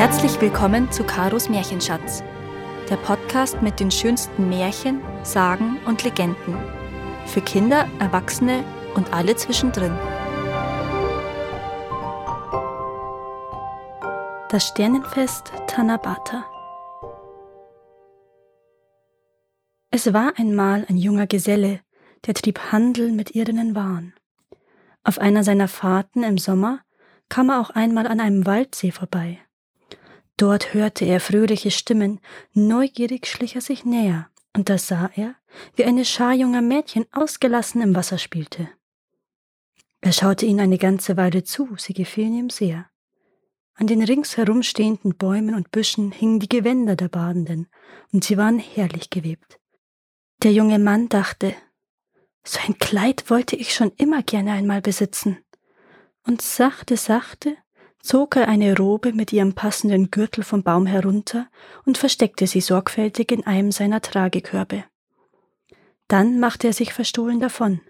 Herzlich willkommen zu Karos Märchenschatz, der Podcast mit den schönsten Märchen, Sagen und Legenden. Für Kinder, Erwachsene und alle zwischendrin. Das Sternenfest Tanabata. Es war einmal ein junger Geselle, der trieb Handel mit irdenen Waren. Auf einer seiner Fahrten im Sommer kam er auch einmal an einem Waldsee vorbei. Dort hörte er fröhliche Stimmen, neugierig schlich er sich näher, und da sah er, wie eine Schar junger Mädchen ausgelassen im Wasser spielte. Er schaute ihnen eine ganze Weile zu, sie gefielen ihm sehr. An den ringsherum stehenden Bäumen und Büschen hingen die Gewänder der Badenden, und sie waren herrlich gewebt. Der junge Mann dachte, so ein Kleid wollte ich schon immer gerne einmal besitzen. Und sachte, sachte zog er eine Robe mit ihrem passenden Gürtel vom Baum herunter und versteckte sie sorgfältig in einem seiner Tragekörbe. Dann machte er sich verstohlen davon.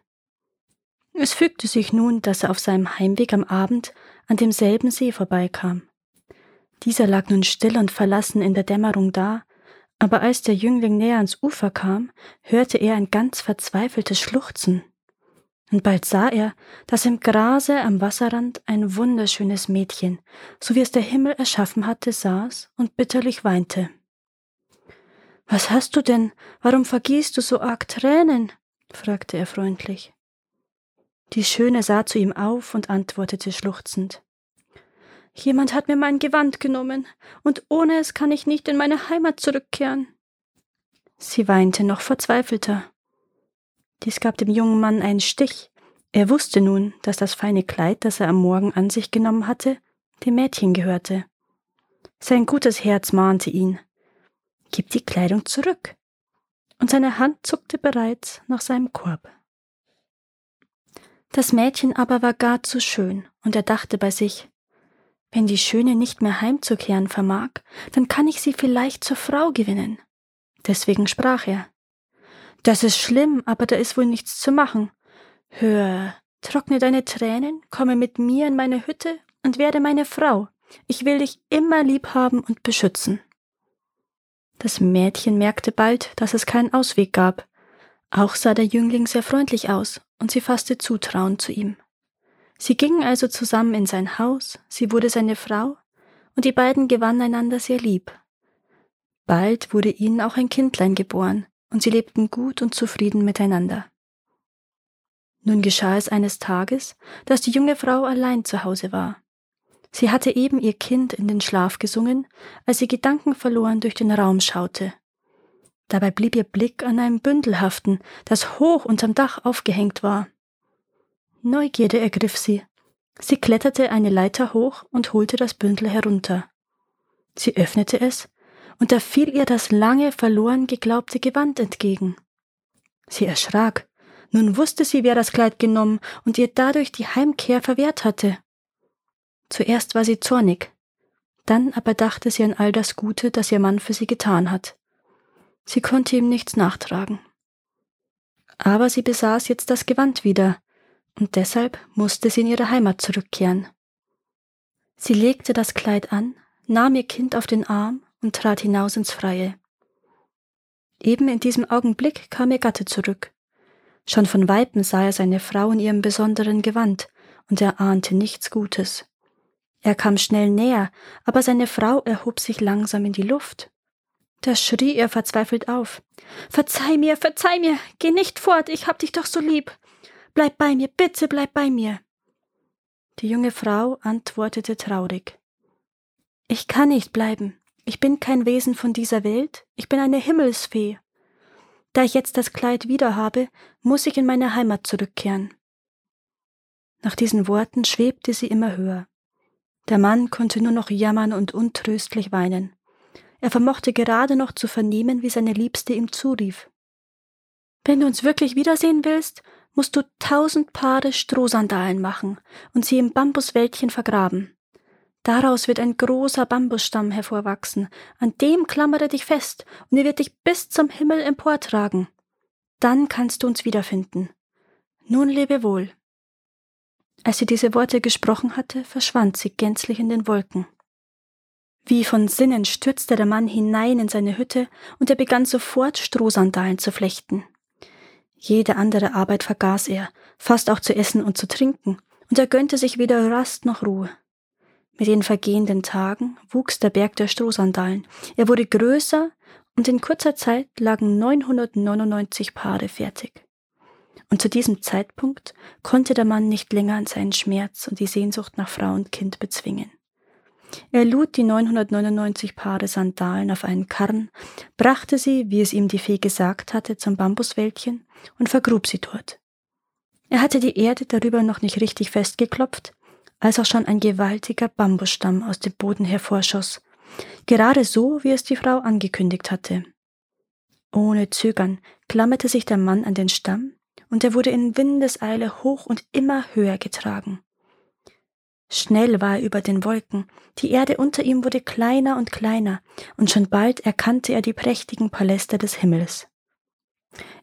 Es fügte sich nun, dass er auf seinem Heimweg am Abend an demselben See vorbeikam. Dieser lag nun still und verlassen in der Dämmerung da, aber als der Jüngling näher ans Ufer kam, hörte er ein ganz verzweifeltes Schluchzen. Und bald sah er, dass im Grase am Wasserrand ein wunderschönes Mädchen, so wie es der Himmel erschaffen hatte, saß und bitterlich weinte. Was hast du denn? Warum vergießt du so arg Tränen? fragte er freundlich. Die Schöne sah zu ihm auf und antwortete schluchzend. Jemand hat mir mein Gewand genommen, und ohne es kann ich nicht in meine Heimat zurückkehren. Sie weinte noch verzweifelter. Dies gab dem jungen Mann einen Stich. Er wusste nun, dass das feine Kleid, das er am Morgen an sich genommen hatte, dem Mädchen gehörte. Sein gutes Herz mahnte ihn. Gib die Kleidung zurück. Und seine Hand zuckte bereits nach seinem Korb. Das Mädchen aber war gar zu schön, und er dachte bei sich, wenn die Schöne nicht mehr heimzukehren vermag, dann kann ich sie vielleicht zur Frau gewinnen. Deswegen sprach er. Das ist schlimm, aber da ist wohl nichts zu machen. Hör, trockne deine Tränen, komme mit mir in meine Hütte und werde meine Frau. Ich will dich immer lieb haben und beschützen. Das Mädchen merkte bald, dass es keinen Ausweg gab. Auch sah der Jüngling sehr freundlich aus, und sie fasste Zutrauen zu ihm. Sie gingen also zusammen in sein Haus, sie wurde seine Frau, und die beiden gewannen einander sehr lieb. Bald wurde ihnen auch ein Kindlein geboren, und sie lebten gut und zufrieden miteinander. Nun geschah es eines Tages, dass die junge Frau allein zu Hause war. Sie hatte eben ihr Kind in den Schlaf gesungen, als sie gedankenverloren durch den Raum schaute. Dabei blieb ihr Blick an einem Bündel haften, das hoch unterm Dach aufgehängt war. Neugierde ergriff sie. Sie kletterte eine Leiter hoch und holte das Bündel herunter. Sie öffnete es, und da fiel ihr das lange verloren geglaubte Gewand entgegen. Sie erschrak. Nun wusste sie, wer das Kleid genommen und ihr dadurch die Heimkehr verwehrt hatte. Zuerst war sie zornig, dann aber dachte sie an all das Gute, das ihr Mann für sie getan hat. Sie konnte ihm nichts nachtragen. Aber sie besaß jetzt das Gewand wieder, und deshalb musste sie in ihre Heimat zurückkehren. Sie legte das Kleid an, nahm ihr Kind auf den Arm und trat hinaus ins Freie. Eben in diesem Augenblick kam ihr Gatte zurück. Schon von Weitem sah er seine Frau in ihrem besonderen Gewand, und er ahnte nichts Gutes. Er kam schnell näher, aber seine Frau erhob sich langsam in die Luft. Da schrie er verzweifelt auf. Verzeih mir, verzeih mir, geh nicht fort, ich hab dich doch so lieb. Bleib bei mir, bitte bleib bei mir. Die junge Frau antwortete traurig. Ich kann nicht bleiben. Ich bin kein Wesen von dieser Welt, ich bin eine Himmelsfee. Da ich jetzt das Kleid wieder habe, muss ich in meine Heimat zurückkehren. Nach diesen Worten schwebte sie immer höher. Der Mann konnte nur noch jammern und untröstlich weinen. Er vermochte gerade noch zu vernehmen, wie seine Liebste ihm zurief. Wenn du uns wirklich wiedersehen willst, musst du tausend Paare Strohsandalen machen und sie im Bambuswäldchen vergraben. Daraus wird ein großer Bambusstamm hervorwachsen, an dem klammere dich fest, und er wird dich bis zum Himmel emportragen. Dann kannst du uns wiederfinden. Nun lebe wohl. Als sie diese Worte gesprochen hatte, verschwand sie gänzlich in den Wolken. Wie von Sinnen stürzte der Mann hinein in seine Hütte und er begann sofort Strohsandalen zu flechten. Jede andere Arbeit vergaß er, fast auch zu essen und zu trinken, und er gönnte sich weder Rast noch Ruhe. Mit den vergehenden Tagen wuchs der Berg der Strohsandalen. Er wurde größer und in kurzer Zeit lagen 999 Paare fertig. Und zu diesem Zeitpunkt konnte der Mann nicht länger an seinen Schmerz und die Sehnsucht nach Frau und Kind bezwingen. Er lud die 999 Paare Sandalen auf einen Karren, brachte sie, wie es ihm die Fee gesagt hatte, zum Bambuswäldchen und vergrub sie dort. Er hatte die Erde darüber noch nicht richtig festgeklopft, als auch schon ein gewaltiger Bambusstamm aus dem Boden hervorschoss, gerade so, wie es die Frau angekündigt hatte. Ohne Zögern klammerte sich der Mann an den Stamm, und er wurde in Windeseile hoch und immer höher getragen. Schnell war er über den Wolken, die Erde unter ihm wurde kleiner und kleiner, und schon bald erkannte er die prächtigen Paläste des Himmels.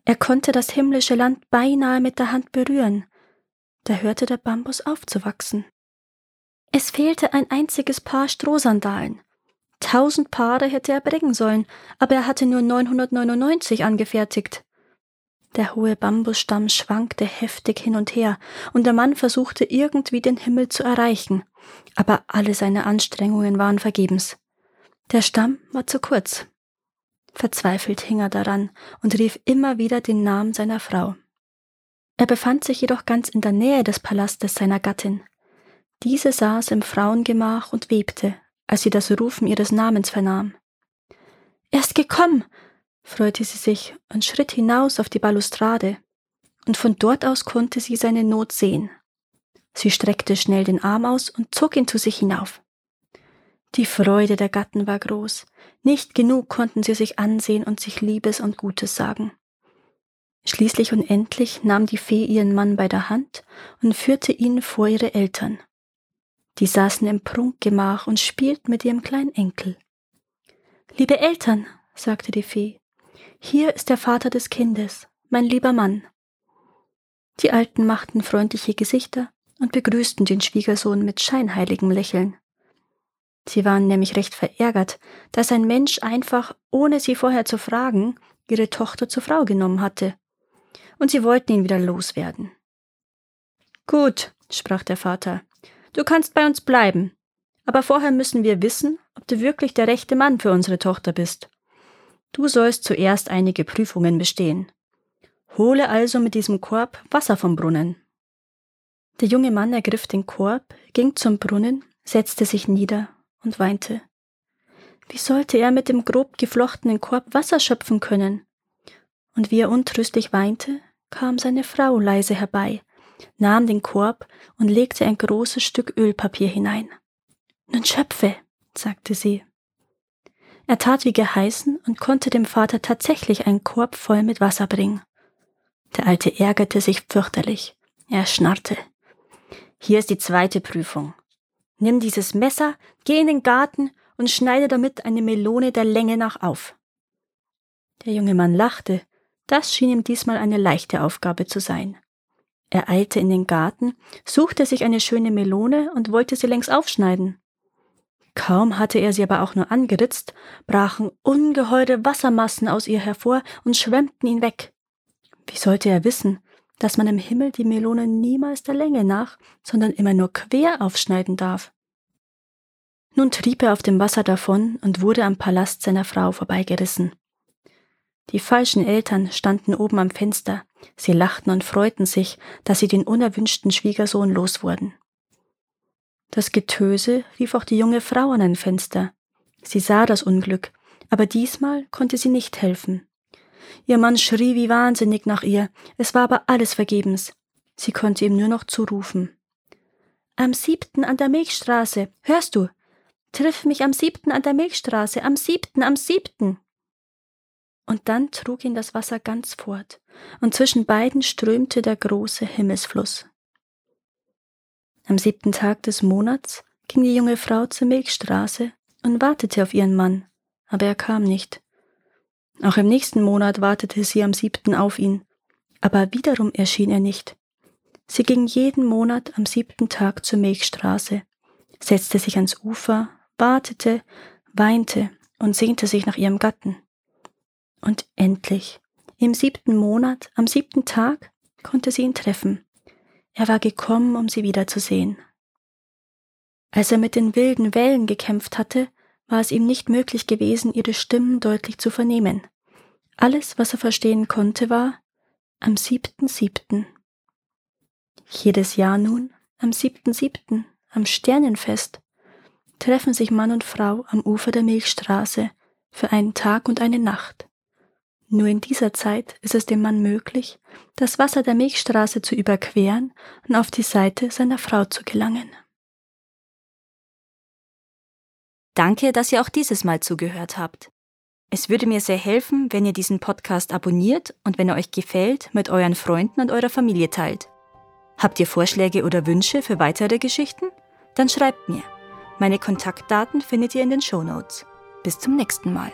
Er konnte das himmlische Land beinahe mit der Hand berühren, da hörte der Bambus aufzuwachsen. Es fehlte ein einziges Paar Strohsandalen. Tausend Paare hätte er bringen sollen, aber er hatte nur 999 angefertigt. Der hohe Bambusstamm schwankte heftig hin und her, und der Mann versuchte irgendwie den Himmel zu erreichen, aber alle seine Anstrengungen waren vergebens. Der Stamm war zu kurz. Verzweifelt hing er daran und rief immer wieder den Namen seiner Frau. Er befand sich jedoch ganz in der Nähe des Palastes seiner Gattin. Diese saß im Frauengemach und webte, als sie das Rufen ihres Namens vernahm. Er ist gekommen, freute sie sich und schritt hinaus auf die Balustrade, und von dort aus konnte sie seine Not sehen. Sie streckte schnell den Arm aus und zog ihn zu sich hinauf. Die Freude der Gatten war groß, nicht genug konnten sie sich ansehen und sich Liebes und Gutes sagen. Schließlich und endlich nahm die Fee ihren Mann bei der Hand und führte ihn vor ihre Eltern. Die saßen im Prunkgemach und spielten mit ihrem kleinen Enkel. Liebe Eltern, sagte die Fee, hier ist der Vater des Kindes, mein lieber Mann. Die Alten machten freundliche Gesichter und begrüßten den Schwiegersohn mit scheinheiligem Lächeln. Sie waren nämlich recht verärgert, dass ein Mensch einfach, ohne sie vorher zu fragen, ihre Tochter zur Frau genommen hatte. Und sie wollten ihn wieder loswerden. Gut, sprach der Vater, du kannst bei uns bleiben, aber vorher müssen wir wissen, ob du wirklich der rechte Mann für unsere Tochter bist. Du sollst zuerst einige Prüfungen bestehen. Hole also mit diesem Korb Wasser vom Brunnen. Der junge Mann ergriff den Korb, ging zum Brunnen, setzte sich nieder und weinte. Wie sollte er mit dem grob geflochtenen Korb Wasser schöpfen können? Und wie er untröstlich weinte, kam seine Frau leise herbei, nahm den Korb und legte ein großes Stück Ölpapier hinein. Nun schöpfe, sagte sie. Er tat wie geheißen und konnte dem Vater tatsächlich einen Korb voll mit Wasser bringen. Der Alte ärgerte sich fürchterlich. Er schnarrte. Hier ist die zweite Prüfung. Nimm dieses Messer, geh in den Garten und schneide damit eine Melone der Länge nach auf. Der junge Mann lachte. Das schien ihm diesmal eine leichte Aufgabe zu sein. Er eilte in den Garten, suchte sich eine schöne Melone und wollte sie längs aufschneiden. Kaum hatte er sie aber auch nur angeritzt, brachen ungeheure Wassermassen aus ihr hervor und schwemmten ihn weg. Wie sollte er wissen, dass man im Himmel die Melone niemals der Länge nach, sondern immer nur quer aufschneiden darf? Nun trieb er auf dem Wasser davon und wurde am Palast seiner Frau vorbeigerissen. Die falschen Eltern standen oben am Fenster, sie lachten und freuten sich, dass sie den unerwünschten Schwiegersohn loswurden. Das Getöse rief auch die junge Frau an ein Fenster. Sie sah das Unglück, aber diesmal konnte sie nicht helfen. Ihr Mann schrie wie wahnsinnig nach ihr, es war aber alles vergebens. Sie konnte ihm nur noch zurufen. Am siebten an der Milchstraße, hörst du? Triff mich am siebten an der Milchstraße, am siebten, am siebten. Und dann trug ihn das Wasser ganz fort, und zwischen beiden strömte der große Himmelsfluss. Am siebten Tag des Monats ging die junge Frau zur Milchstraße und wartete auf ihren Mann, aber er kam nicht. Auch im nächsten Monat wartete sie am siebten auf ihn, aber wiederum erschien er nicht. Sie ging jeden Monat am siebten Tag zur Milchstraße, setzte sich ans Ufer, wartete weinte und sehnte sich nach ihrem Gatten. Und endlich, im siebten Monat, am siebten Tag, konnte sie ihn treffen. Er war gekommen, um sie wiederzusehen. Als er mit den wilden Wellen gekämpft hatte, war es ihm nicht möglich gewesen, ihre Stimmen deutlich zu vernehmen. Alles, was er verstehen konnte, war am siebten siebten. Jedes Jahr nun, am siebten siebten, am Sternenfest, treffen sich Mann und Frau am Ufer der Milchstraße für einen Tag und eine Nacht. Nur in dieser Zeit ist es dem Mann möglich, das Wasser der Milchstraße zu überqueren und auf die Seite seiner Frau zu gelangen. Danke, dass ihr auch dieses Mal zugehört habt. Es würde mir sehr helfen, wenn ihr diesen Podcast abonniert und wenn er euch gefällt, mit euren Freunden und eurer Familie teilt. Habt ihr Vorschläge oder Wünsche für weitere Geschichten? Dann schreibt mir. Meine Kontaktdaten findet ihr in den Show Notes. Bis zum nächsten Mal.